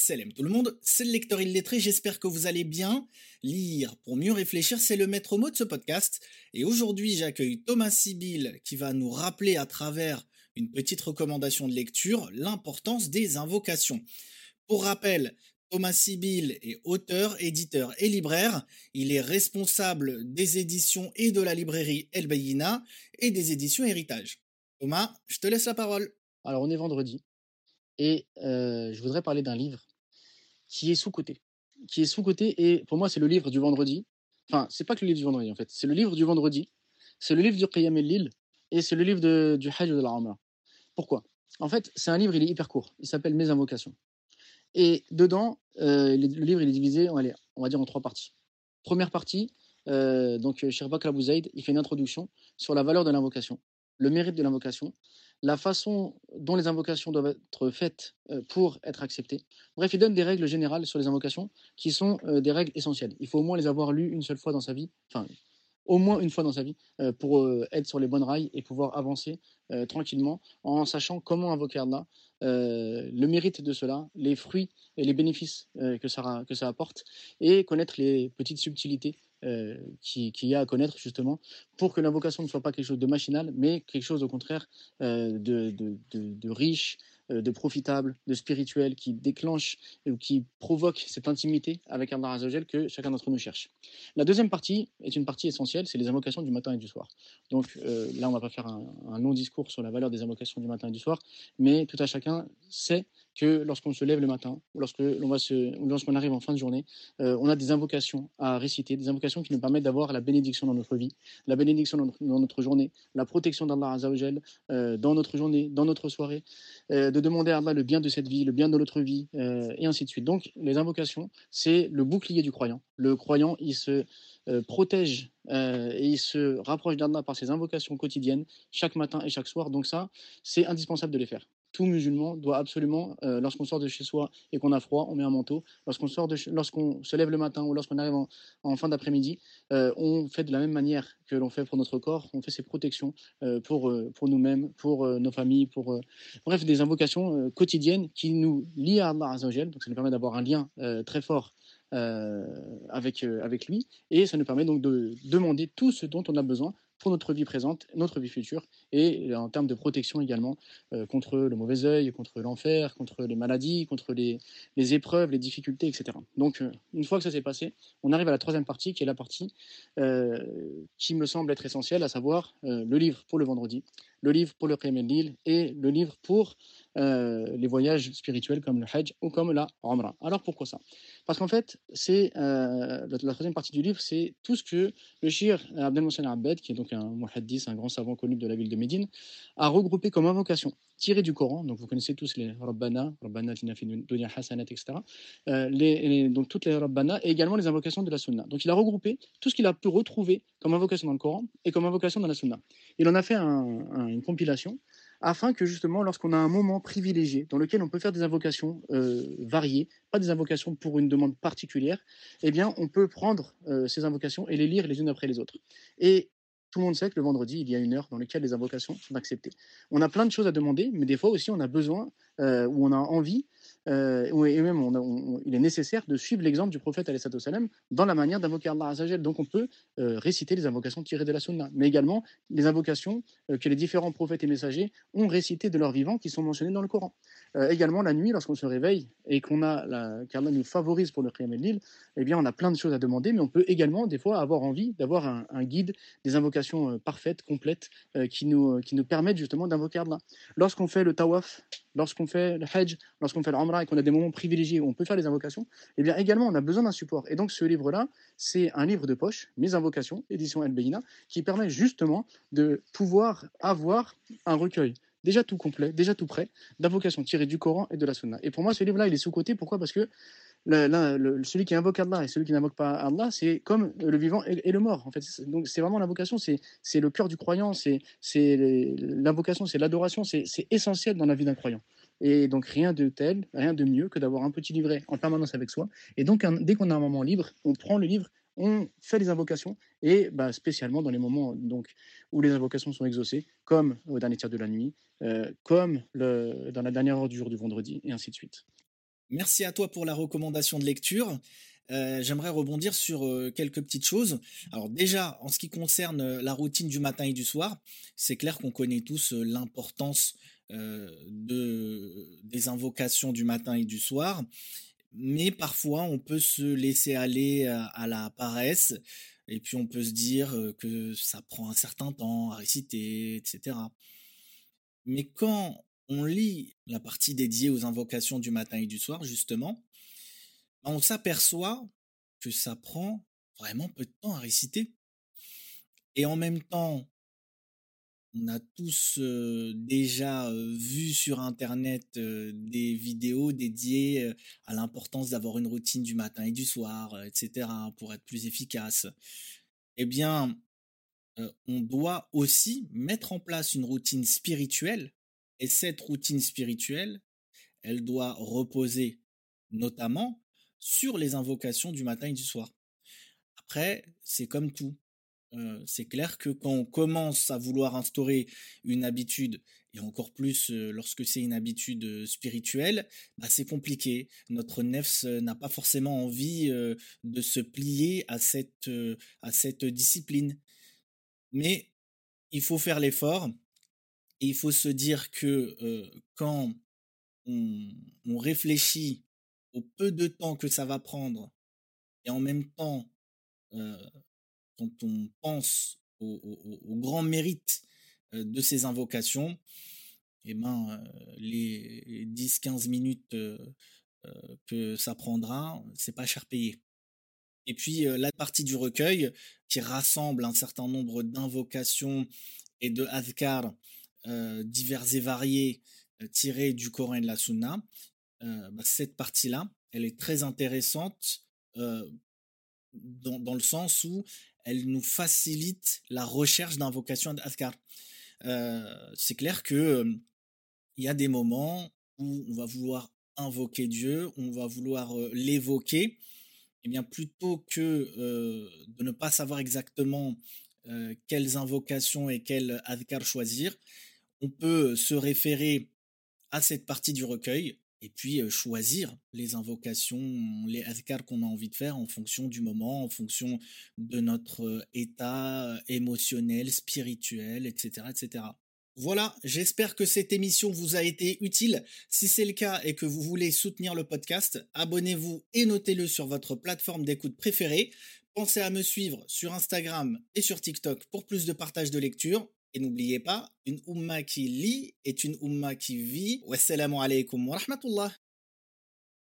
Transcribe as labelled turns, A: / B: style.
A: Salam tout le monde, c'est le lecteur illettré, j'espère que vous allez bien. Lire pour mieux réfléchir, c'est le maître mot de ce podcast. Et aujourd'hui, j'accueille Thomas Sibyl qui va nous rappeler à travers une petite recommandation de lecture l'importance des invocations. Pour rappel, Thomas Sibyl est auteur, éditeur et libraire. Il est responsable des éditions et de la librairie El et des éditions Héritage. Thomas, je te laisse la parole.
B: Alors on est vendredi et je voudrais parler d'un livre qui est sous-coté. Qui est sous-coté et pour moi c'est le livre du vendredi. Enfin, c'est pas que le livre du vendredi en fait, c'est le livre du vendredi. C'est le livre du Qiyam el-Lil et c'est le livre de, du Hajj de la. Pourquoi? En fait, c'est un livre, il est hyper court. Il s'appelle Mes invocations. Et dedans, le livre il est divisé, on va, dire en trois parties. Première partie, donc Sherbak Abouzaïd, il fait une introduction sur la valeur de l'invocation, le mérite de l'invocation, la façon dont les invocations doivent être faites pour être acceptées. Bref, il donne des règles générales sur les invocations qui sont des règles essentielles. Il faut au moins les avoir lues une seule fois dans sa vie, enfin, au moins une fois dans sa vie, pour être sur les bonnes rails et pouvoir avancer tranquillement en sachant comment invoquer Allah, le mérite de cela, les fruits et les bénéfices que, ça, que ça apporte, et connaître les petites subtilités euh, qui, y a à connaître justement pour que l'invocation ne soit pas quelque chose de machinal, mais quelque chose au contraire euh, de, riche, euh, de profitable, de spirituel, qui déclenche ou qui provoque cette intimité avec Allah Azzawajal que chacun d'entre nous cherche. La deuxième partie est une partie essentielle, c'est les invocations du matin et du soir. Donc là, on va pas faire un, un, long discours sur la valeur des invocations du matin et du soir, mais tout à chacun sait que lorsqu'on se lève le matin ou lorsque l'on va lorsqu'on arrive en fin de journée, euh, on a des invocations à réciter, des invocations qui nous permettent d'avoir la bénédiction dans notre vie, la bénédiction dans notre, journée, la protection d'Allah Azzawajal euh, dans notre journée, dans notre soirée, euh, de demander à Allah le bien de cette vie, le bien de notre vie, et ainsi de suite. Donc, les invocations, c'est le bouclier du croyant. Le croyant, il se protège et il se rapproche d'Allah par ses invocations quotidiennes, chaque matin et chaque soir. Donc ça, c'est indispensable de les faire tout musulman doit absolument, euh, lorsqu'on sort de chez soi et qu'on a froid, on met un manteau. Lorsqu'on sort lorsqu'on se lève le matin ou lorsqu'on arrive en, fin d'après-midi, euh, on fait de la même manière que l'on fait pour notre corps. On fait ses protections euh, pour pour nous-mêmes, pour nos familles, pour bref des invocations quotidiennes qui nous lient à Allah Azzawajal. Donc ça nous permet d'avoir un lien très fort avec, avec lui. Et ça nous permet donc de demander tout ce dont on a besoin pour notre vie présente, notre vie future, et en termes de protection également euh, contre le mauvais œil, contre l'enfer, contre les maladies, contre les, épreuves, les difficultés, etc. Donc, euh, une fois que ça s'est passé, on arrive à la troisième partie, qui est la partie euh, qui me semble être essentielle, à savoir le livre pour le vendredi, le livre pour le Qiyam Lil et le livre pour euh, les voyages spirituels comme le Hajj ou comme la Umrah. Alors pourquoi ça? Parce qu'en fait, c'est euh, la, troisième partie du livre, c'est tout ce que le shir Abdel Mohsen Abed, qui est donc un muhaddis, un grand savant connu de la ville de Médine, a regroupé comme invocation tirée du Coran. Donc vous connaissez tous les Rabbana, Rabbana Dunya Hasanat, etc. Euh, donc toutes les Rabbana et également les invocations de la Sunna. Donc il a regroupé tout ce qu'il a pu retrouver comme invocation dans le Coran et comme invocation dans la Sunna. Il en a fait une compilation afin que justement, lorsqu'on a un moment privilégié dans lequel on peut faire des invocations euh, variées, pas des invocations pour une demande particulière, eh bien, on peut prendre euh, ces invocations et les lire les unes après les autres. Et tout le monde sait que le vendredi, il y a une heure dans laquelle les invocations sont acceptées. On a plein de choses à demander, mais des fois aussi, on a besoin euh, ou on a envie euh, et même il est nécessaire de suivre l'exemple du prophète salam dans la manière d'invoquer Allah Azzajal. Donc on peut euh, réciter les invocations tirées de la Sunna, mais également les invocations euh, que les différents prophètes et messagers ont récitées de leur vivant qui sont mentionnées dans le Coran. également la nuit, lorsqu'on se réveille et qu'on a la, qu'Allah nous favorise pour le Qiyam el eh bien on a plein de choses à demander, mais on peut également des fois avoir envie d'avoir un, guide, des invocations parfaites, complètes, qui, nous, qui nous permettent justement d'invoquer Allah. Lorsqu'on fait le tawaf, lorsqu'on fait le hajj, lorsqu'on fait l'umrah et qu'on a des moments privilégiés où on peut faire les invocations, eh bien également on a besoin d'un support. Et donc ce livre-là, c'est un livre de poche, Mes invocations, édition El Beina, qui permet justement de pouvoir avoir un recueil déjà tout complet, déjà tout prêt, d'invocations tirées du Coran et de la Sunna. Et pour moi, ce livre-là, il est sous-côté. Pourquoi? Parce que celui qui invoque Allah et celui qui n'invoque pas Allah, c'est comme le vivant et, le mort. En fait, donc c'est vraiment l'invocation, c'est le cœur du croyant, c'est l'invocation, c'est l'adoration, c'est essentiel dans la vie d'un croyant. Et donc rien de tel, rien de mieux que d'avoir un petit livret en permanence avec soi. Et donc dès qu'on a un moment libre, on prend le livre, on fait les invocations, et bah, spécialement dans les moments donc, où les invocations sont exaucées, comme au dernier tiers de la nuit, euh, comme le, dans la dernière heure du jour du vendredi, et ainsi de suite.
A: Merci à toi pour la recommandation de lecture. Euh, j'aimerais rebondir sur euh, quelques petites choses. Alors déjà, en ce qui concerne euh, la routine du matin et du soir, c'est clair qu'on connaît tous l'importance de, des invocations du matin et du soir, mais parfois on peut se laisser aller à, la paresse, et puis on peut se dire que ça prend un certain temps à réciter, etc. Mais quand on lit la partie dédiée aux invocations du matin et du soir, justement, on s'aperçoit que ça prend vraiment peu de temps à réciter. Et en même temps, on a tous déjà vu sur Internet des vidéos dédiées à l'importance d'avoir une routine du matin et du soir, etc., pour être plus efficace. Eh bien, on doit aussi mettre en place une routine spirituelle. Et cette routine spirituelle, elle doit reposer notamment sur les invocations du matin et du soir. Après, c'est comme tout. Euh, c'est clair que quand on commence à vouloir instaurer une habitude, et encore plus euh, lorsque c'est une habitude euh, spirituelle, bah c'est compliqué. Notre nefs n'a pas forcément envie de se plier à cette, à cette discipline. Mais il faut faire l'effort, et il faut se dire que quand on, réfléchit au peu de temps que ça va prendre, et en même temps, quand on pense au, grand mérite de ces invocations, eh ben, les 10-15 minutes que ça prendra, c'est pas cher payé. Et puis la partie du recueil qui rassemble un certain nombre d'invocations et de adhkar divers et variés tirés du Coran et de la Sunna, euh, bah, cette partie-là, elle est très intéressante euh, dans, le sens où elle nous facilite la recherche d'invocation d'Azkar. Euh, c'est clair que il y a des moments où on va vouloir invoquer Dieu, on va vouloir l'évoquer, eh bien plutôt que de ne pas savoir exactement quelles invocations et quels adhkar choisir, on peut se référer à cette partie du recueil et puis choisir les invocations, les adhkar qu'on a envie de faire en fonction du moment, en fonction de notre état émotionnel, spirituel, etc., etc. Voilà, j'espère que cette émission vous a été utile. Si c'est le cas et que vous voulez soutenir le podcast, abonnez-vous et notez-le sur votre plateforme d'écoute préférée. Pensez à me suivre sur Instagram et sur TikTok pour plus de partage de lecture. Et n'oubliez pas, une umma qui lit est une umma qui vit. Wassalamu alaikum wa rahmatullah.